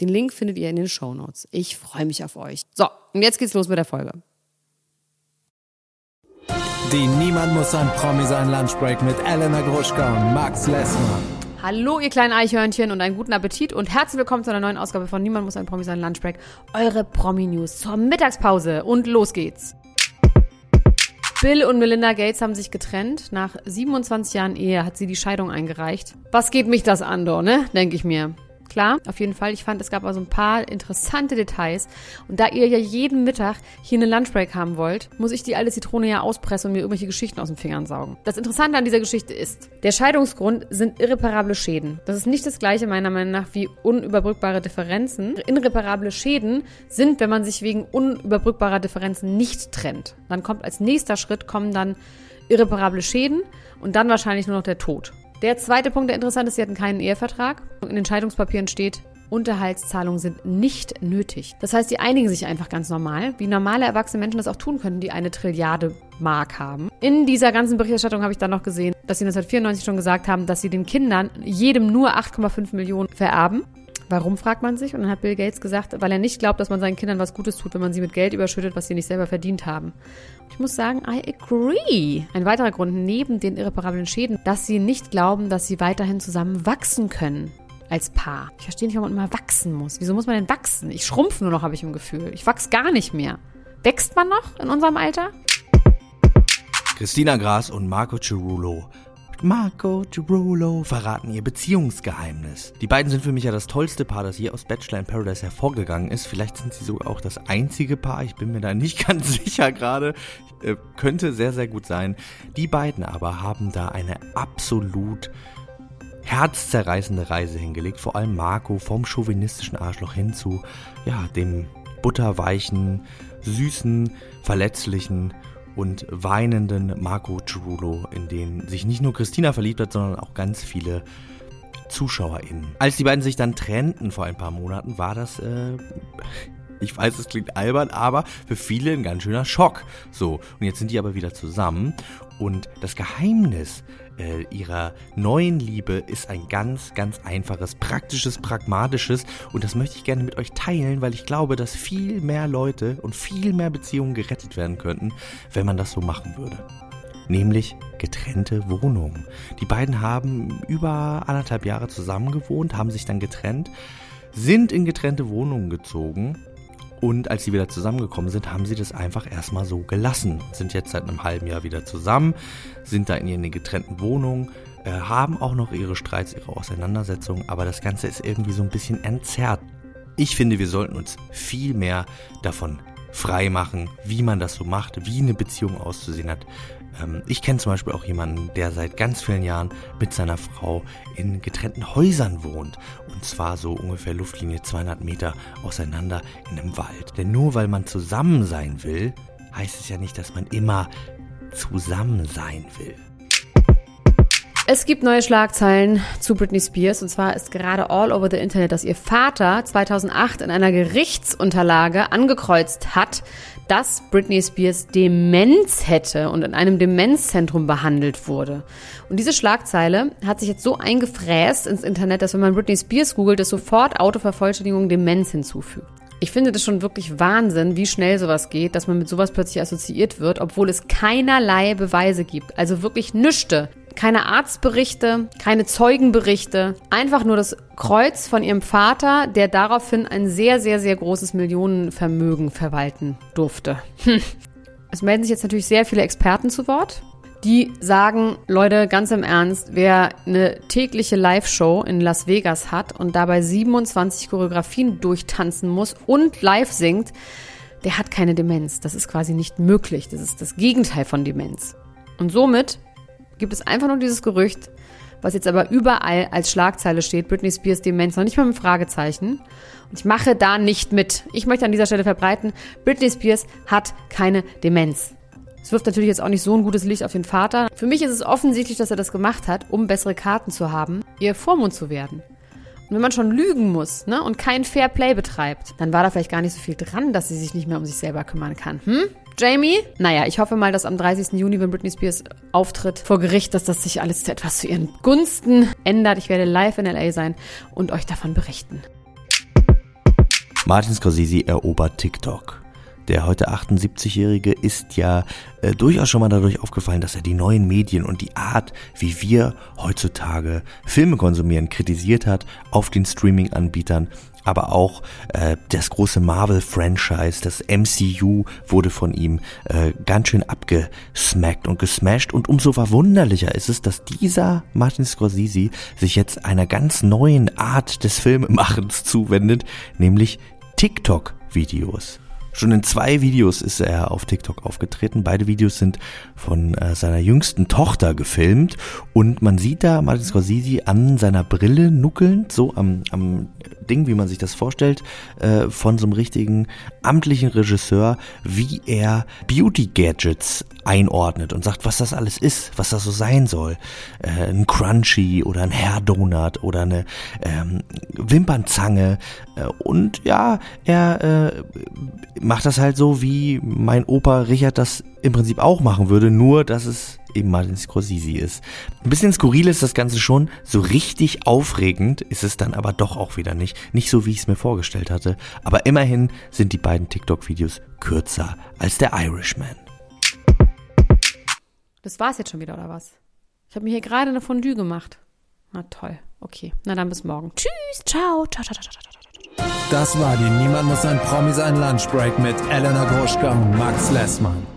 Den Link findet ihr in den Show Notes. Ich freue mich auf euch. So, und jetzt geht's los mit der Folge. Die Niemand muss ein Promi sein Lunchbreak mit Elena Gruschka und Max Lessmann. Hallo, ihr kleinen Eichhörnchen und einen guten Appetit und herzlich willkommen zu einer neuen Ausgabe von Niemand muss ein Promi sein Lunchbreak. Eure Promi-News zur Mittagspause und los geht's. Bill und Melinda Gates haben sich getrennt. Nach 27 Jahren Ehe hat sie die Scheidung eingereicht. Was geht mich das an, ne? Denke ich mir. Klar, auf jeden Fall. Ich fand, es gab also ein paar interessante Details. Und da ihr ja jeden Mittag hier eine Lunchbreak haben wollt, muss ich die alte Zitrone ja auspressen und mir irgendwelche Geschichten aus den Fingern saugen. Das Interessante an dieser Geschichte ist, der Scheidungsgrund sind irreparable Schäden. Das ist nicht das gleiche meiner Meinung nach wie unüberbrückbare Differenzen. Irreparable Schäden sind, wenn man sich wegen unüberbrückbarer Differenzen nicht trennt. Dann kommt als nächster Schritt kommen dann irreparable Schäden und dann wahrscheinlich nur noch der Tod. Der zweite Punkt, der interessant ist, sie hatten keinen Ehevertrag. In den Scheidungspapieren steht, Unterhaltszahlungen sind nicht nötig. Das heißt, die einigen sich einfach ganz normal, wie normale erwachsene Menschen das auch tun können, die eine Trilliarde Mark haben. In dieser ganzen Berichterstattung habe ich dann noch gesehen, dass sie 1994 schon gesagt haben, dass sie den Kindern jedem nur 8,5 Millionen vererben. Warum, fragt man sich. Und dann hat Bill Gates gesagt, weil er nicht glaubt, dass man seinen Kindern was Gutes tut, wenn man sie mit Geld überschüttet, was sie nicht selber verdient haben. Ich muss sagen, I agree. Ein weiterer Grund neben den irreparablen Schäden, dass sie nicht glauben, dass sie weiterhin zusammen wachsen können als Paar. Ich verstehe nicht, warum man immer wachsen muss. Wieso muss man denn wachsen? Ich schrumpfe nur noch, habe ich im Gefühl. Ich wachse gar nicht mehr. Wächst man noch in unserem Alter? Christina Gras und Marco Cirulo Marco Girulo verraten ihr Beziehungsgeheimnis. Die beiden sind für mich ja das tollste Paar, das je aus Bachelor in Paradise hervorgegangen ist. Vielleicht sind sie sogar auch das einzige Paar. Ich bin mir da nicht ganz sicher gerade. Äh, könnte sehr, sehr gut sein. Die beiden aber haben da eine absolut herzzerreißende Reise hingelegt. Vor allem Marco vom chauvinistischen Arschloch hin zu, ja, dem butterweichen, süßen, verletzlichen und weinenden Marco Cirulo, in den sich nicht nur Christina verliebt hat, sondern auch ganz viele ZuschauerInnen. Als die beiden sich dann trennten vor ein paar Monaten, war das, äh, ich weiß, es klingt albern, aber für viele ein ganz schöner Schock. So, und jetzt sind die aber wieder zusammen und das Geheimnis äh, ihrer neuen Liebe ist ein ganz, ganz einfaches, praktisches, pragmatisches und das möchte ich gerne mit euch teilen, weil ich glaube, dass viel mehr Leute und viel mehr Beziehungen gerettet werden könnten, wenn man das so machen würde. Nämlich getrennte Wohnungen. Die beiden haben über anderthalb Jahre zusammen gewohnt, haben sich dann getrennt, sind in getrennte Wohnungen gezogen und als sie wieder zusammengekommen sind, haben sie das einfach erstmal so gelassen. Sind jetzt seit einem halben Jahr wieder zusammen, sind da in ihren getrennten Wohnungen, äh, haben auch noch ihre Streits, ihre Auseinandersetzungen, aber das Ganze ist irgendwie so ein bisschen entzerrt. Ich finde, wir sollten uns viel mehr davon frei machen, wie man das so macht, wie eine Beziehung auszusehen hat, ähm, ich kenne zum Beispiel auch jemanden, der seit ganz vielen Jahren mit seiner Frau in getrennten Häusern wohnt. Und zwar so ungefähr Luftlinie 200 Meter auseinander in einem Wald. Denn nur weil man zusammen sein will, heißt es ja nicht, dass man immer zusammen sein will. Es gibt neue Schlagzeilen zu Britney Spears und zwar ist gerade all over the Internet, dass ihr Vater 2008 in einer Gerichtsunterlage angekreuzt hat, dass Britney Spears Demenz hätte und in einem Demenzzentrum behandelt wurde. Und diese Schlagzeile hat sich jetzt so eingefräst ins Internet, dass wenn man Britney Spears googelt, es sofort Autovervollständigung Demenz hinzufügt. Ich finde das schon wirklich Wahnsinn, wie schnell sowas geht, dass man mit sowas plötzlich assoziiert wird, obwohl es keinerlei Beweise gibt. Also wirklich nüchte keine Arztberichte, keine Zeugenberichte, einfach nur das Kreuz von ihrem Vater, der daraufhin ein sehr, sehr, sehr großes Millionenvermögen verwalten durfte. Hm. Es melden sich jetzt natürlich sehr viele Experten zu Wort. Die sagen, Leute, ganz im Ernst, wer eine tägliche Live-Show in Las Vegas hat und dabei 27 Choreografien durchtanzen muss und live singt, der hat keine Demenz. Das ist quasi nicht möglich. Das ist das Gegenteil von Demenz. Und somit gibt es einfach nur dieses Gerücht, was jetzt aber überall als Schlagzeile steht, Britney Spears Demenz, noch nicht mal mit Fragezeichen. Und ich mache da nicht mit. Ich möchte an dieser Stelle verbreiten, Britney Spears hat keine Demenz. Es wirft natürlich jetzt auch nicht so ein gutes Licht auf den Vater. Für mich ist es offensichtlich, dass er das gemacht hat, um bessere Karten zu haben, ihr Vormund zu werden. Wenn man schon lügen muss ne, und kein Fair Play betreibt, dann war da vielleicht gar nicht so viel dran, dass sie sich nicht mehr um sich selber kümmern kann. Hm? Jamie? Naja, ich hoffe mal, dass am 30. Juni, wenn Britney Spears auftritt vor Gericht, dass das sich alles zu etwas zu ihren Gunsten ändert. Ich werde live in LA sein und euch davon berichten. Martin Scorsese erobert TikTok. Der heute 78-Jährige ist ja äh, durchaus schon mal dadurch aufgefallen, dass er die neuen Medien und die Art, wie wir heutzutage Filme konsumieren, kritisiert hat auf den Streaming-Anbietern. Aber auch äh, das große Marvel-Franchise, das MCU, wurde von ihm äh, ganz schön abgesmackt und gesmashed. Und umso verwunderlicher ist es, dass dieser Martin Scorsese sich jetzt einer ganz neuen Art des Filmemachens zuwendet, nämlich TikTok-Videos. Schon in zwei Videos ist er auf TikTok aufgetreten. Beide Videos sind von äh, seiner jüngsten Tochter gefilmt und man sieht da Martin Scorsese an seiner Brille nuckelnd, so am, am Ding, wie man sich das vorstellt, äh, von so einem richtigen amtlichen Regisseur, wie er Beauty-Gadgets einordnet und sagt, was das alles ist, was das so sein soll. Äh, ein Crunchy oder ein Hair-Donut oder eine ähm, Wimpernzange. Äh, und ja, er äh, macht das halt so, wie mein Opa Richard das im Prinzip auch machen würde, nur dass es eben Martin Scorsese ist. Ein bisschen skurril ist das Ganze schon, so richtig aufregend ist es dann aber doch auch wieder nicht. Nicht so, wie ich es mir vorgestellt hatte, aber immerhin sind die beiden TikTok-Videos kürzer als der Irishman. Das war's jetzt schon wieder, oder was? Ich habe mir hier gerade eine Fondue gemacht. Na toll. Okay, na dann bis morgen. Tschüss, ciao, ciao, ciao, ciao, ciao, ciao. Das war die Niemand muss ein Promi sein Lunchbreak mit Elena Gruschka und Max Lessmann.